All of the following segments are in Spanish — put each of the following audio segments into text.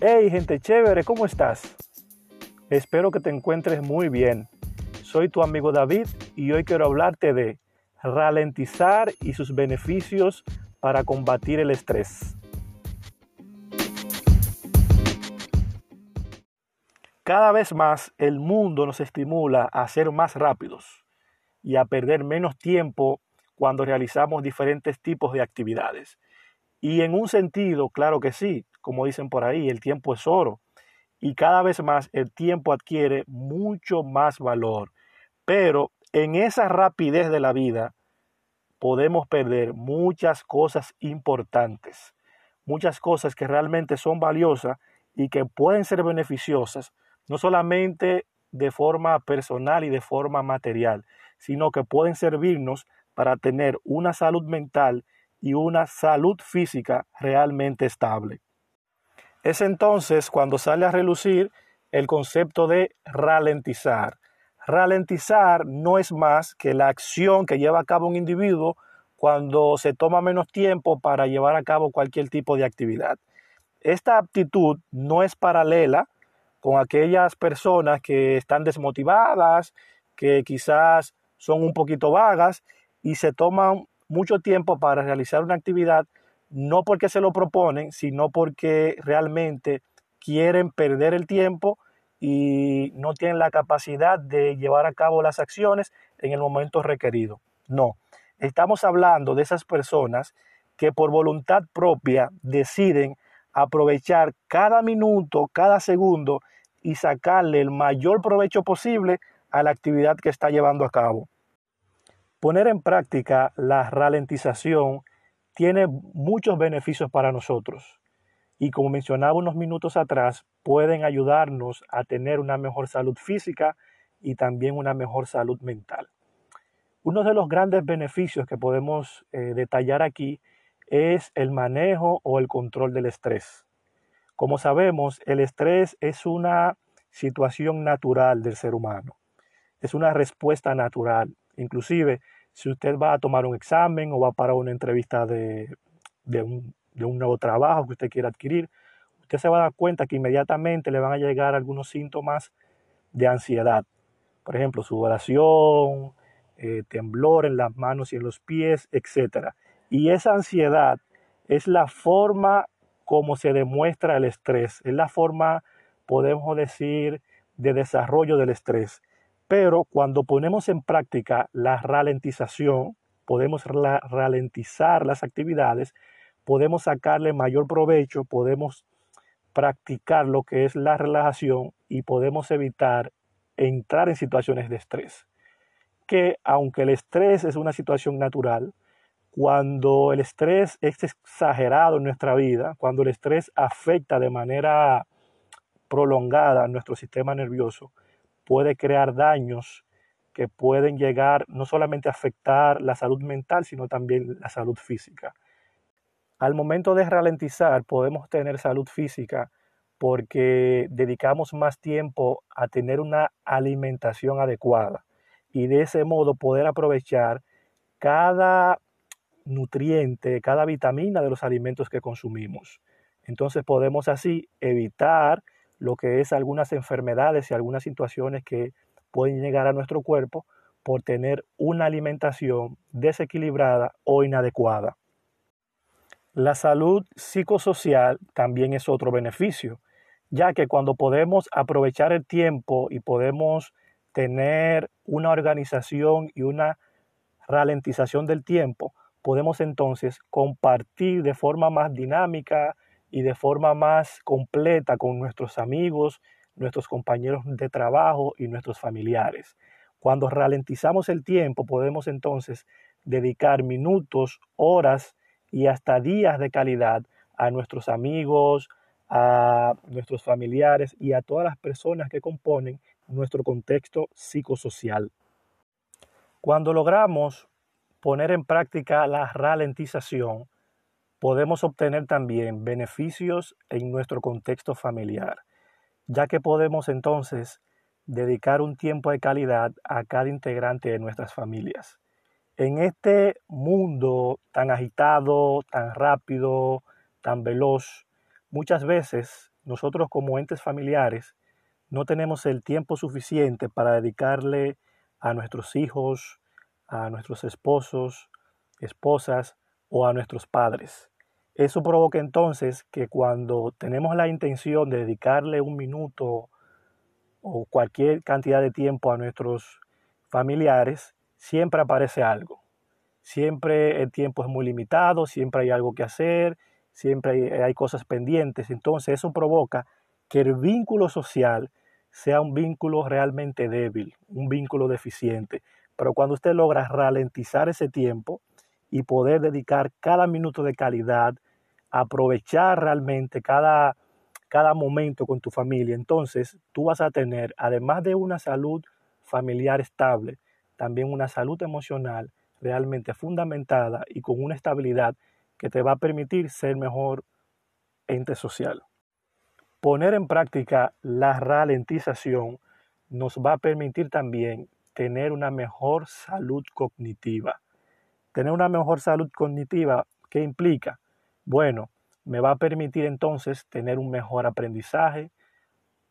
Hey gente chévere, ¿cómo estás? Espero que te encuentres muy bien. Soy tu amigo David y hoy quiero hablarte de ralentizar y sus beneficios para combatir el estrés. Cada vez más el mundo nos estimula a ser más rápidos y a perder menos tiempo cuando realizamos diferentes tipos de actividades. Y en un sentido, claro que sí, como dicen por ahí, el tiempo es oro. Y cada vez más el tiempo adquiere mucho más valor. Pero en esa rapidez de la vida podemos perder muchas cosas importantes, muchas cosas que realmente son valiosas y que pueden ser beneficiosas, no solamente de forma personal y de forma material, sino que pueden servirnos para tener una salud mental y una salud física realmente estable. Es entonces cuando sale a relucir el concepto de ralentizar. Ralentizar no es más que la acción que lleva a cabo un individuo cuando se toma menos tiempo para llevar a cabo cualquier tipo de actividad. Esta aptitud no es paralela con aquellas personas que están desmotivadas, que quizás son un poquito vagas y se toman mucho tiempo para realizar una actividad, no porque se lo proponen, sino porque realmente quieren perder el tiempo y no tienen la capacidad de llevar a cabo las acciones en el momento requerido. No, estamos hablando de esas personas que por voluntad propia deciden aprovechar cada minuto, cada segundo y sacarle el mayor provecho posible a la actividad que está llevando a cabo. Poner en práctica la ralentización tiene muchos beneficios para nosotros y como mencionaba unos minutos atrás, pueden ayudarnos a tener una mejor salud física y también una mejor salud mental. Uno de los grandes beneficios que podemos eh, detallar aquí es el manejo o el control del estrés. Como sabemos, el estrés es una situación natural del ser humano, es una respuesta natural Inclusive, si usted va a tomar un examen o va para una entrevista de, un, nuevo trabajo que usted quiera adquirir, usted se va a dar cuenta que inmediatamente le van a llegar algunos síntomas de ansiedad. Por ejemplo, sudoración, eh, temblor en las manos y en los pies, etc. Y esa ansiedad es la forma como se demuestra el estrés, es la forma, podemos decir, de desarrollo del estrés. Pero cuando ponemos en práctica la ralentización, podemos ralentizar las actividades, podemos sacarle mayor provecho, podemos practicar lo que es la relajación y podemos evitar entrar en situaciones de estrés. Que aunque el estrés es una situación natural, cuando el estrés es exagerado en nuestra vida, cuando el estrés afecta de manera prolongada nuestro sistema nervioso, puede crear daños que pueden llegar no solamente a afectar la salud mental, sino también la salud física. Al momento de ralentizar podemos tener salud física porque dedicamos más tiempo a tener una alimentación adecuada y de ese modo poder aprovechar cada nutriente, cada vitamina de los alimentos que consumimos. Entonces podemos así evitar lo que es algunas enfermedades y algunas situaciones que pueden llegar a nuestro cuerpo por tener una alimentación desequilibrada o inadecuada. La salud psicosocial también es otro beneficio, ya que cuando podemos aprovechar el tiempo y podemos tener una organización y una ralentización del tiempo, podemos entonces compartir de forma más dinámica, y de forma más completa con nuestros amigos, nuestros compañeros de trabajo y nuestros familiares. Cuando ralentizamos el tiempo podemos entonces dedicar minutos, horas y hasta días de calidad a nuestros amigos, a nuestros familiares y a todas las personas que componen nuestro contexto psicosocial. Cuando logramos poner en práctica la ralentización, podemos obtener también beneficios en nuestro contexto familiar, ya que podemos entonces dedicar un tiempo de calidad a cada integrante de nuestras familias. En este mundo tan agitado, tan rápido, tan veloz, muchas veces nosotros como entes familiares no tenemos el tiempo suficiente para dedicarle a nuestros hijos, a nuestros esposos, esposas o a nuestros padres. Eso provoca entonces que cuando tenemos la intención de dedicarle un minuto o cualquier cantidad de tiempo a nuestros familiares, siempre aparece algo. Siempre el tiempo es muy limitado, siempre hay algo que hacer, siempre hay, cosas pendientes. Entonces eso provoca que el vínculo social sea un vínculo realmente débil, un vínculo deficiente. Pero cuando usted logra ralentizar ese tiempo y poder dedicar cada minuto de calidad, aprovechar realmente cada, cada momento con tu familia, entonces tú vas a tener, además de una salud familiar estable, también una salud emocional realmente fundamentada y con una estabilidad que te va a permitir ser mejor ente social. Poner en práctica la ralentización nos va a permitir también tener una mejor salud cognitiva. Tener una mejor salud cognitiva, ¿qué implica? Bueno, me va a permitir entonces tener un mejor aprendizaje,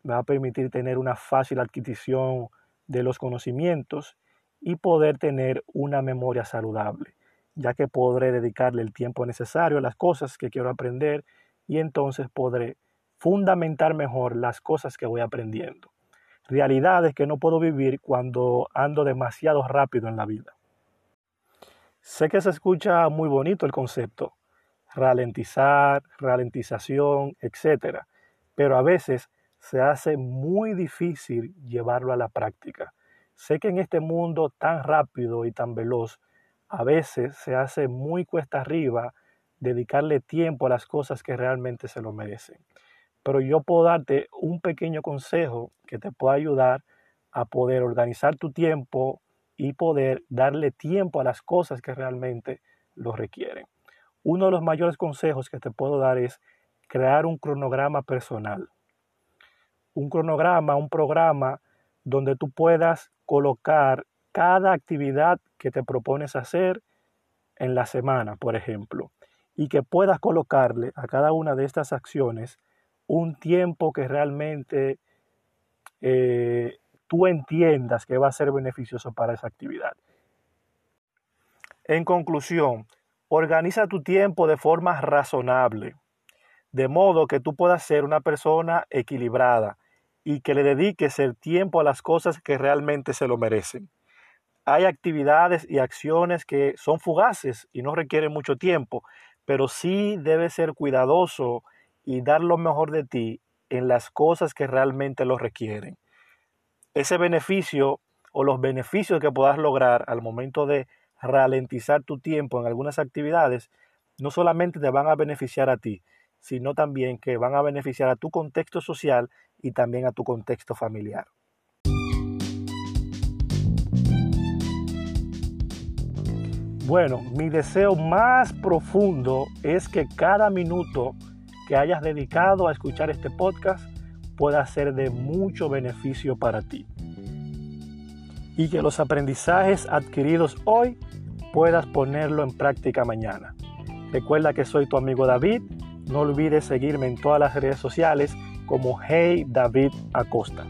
me va a permitir tener una fácil adquisición de los conocimientos y poder tener una memoria saludable, ya que podré dedicarle el tiempo necesario a las cosas que quiero aprender y entonces podré fundamentar mejor las cosas que voy aprendiendo. Realidades que no puedo vivir cuando ando demasiado rápido en la vida. Sé que se escucha muy bonito el concepto, ralentizar, ralentización, etc. Pero a veces se hace muy difícil llevarlo a la práctica. Sé que en este mundo tan rápido y tan veloz, a veces se hace muy cuesta arriba dedicarle tiempo a las cosas que realmente se lo merecen pero yo puedo darte un pequeño consejo que te pueda ayudar a poder organizar tu tiempo y poder darle tiempo a las cosas que realmente lo requieren. Uno de los mayores consejos que te puedo dar es crear un cronograma personal. Un cronograma, un programa donde tú puedas colocar cada actividad que te propones hacer en la semana, por ejemplo, y que puedas colocarle a cada una de estas acciones un tiempo que realmente eh, tú entiendas que va a ser beneficioso para esa actividad. En conclusión, organiza tu tiempo de forma razonable, de modo que tú puedas ser una persona equilibrada y que le dediques el tiempo a las cosas que realmente se lo merecen. Hay actividades y acciones que son fugaces y no requieren mucho tiempo, pero sí debes ser cuidadoso y dar lo mejor de ti en las cosas que realmente lo requieren. Ese beneficio o los beneficios que puedas lograr al momento de ralentizar tu tiempo en algunas actividades, no solamente te van a beneficiar a ti, sino también que van a beneficiar a tu contexto social y también a tu contexto familiar. Bueno, mi deseo más profundo es que cada minuto que hayas dedicado a escuchar este podcast pueda ser de mucho beneficio para ti. Y que los aprendizajes adquiridos hoy puedas ponerlo en práctica mañana. Recuerda que soy tu amigo David. No olvides seguirme en todas las redes sociales como Hey David Acosta.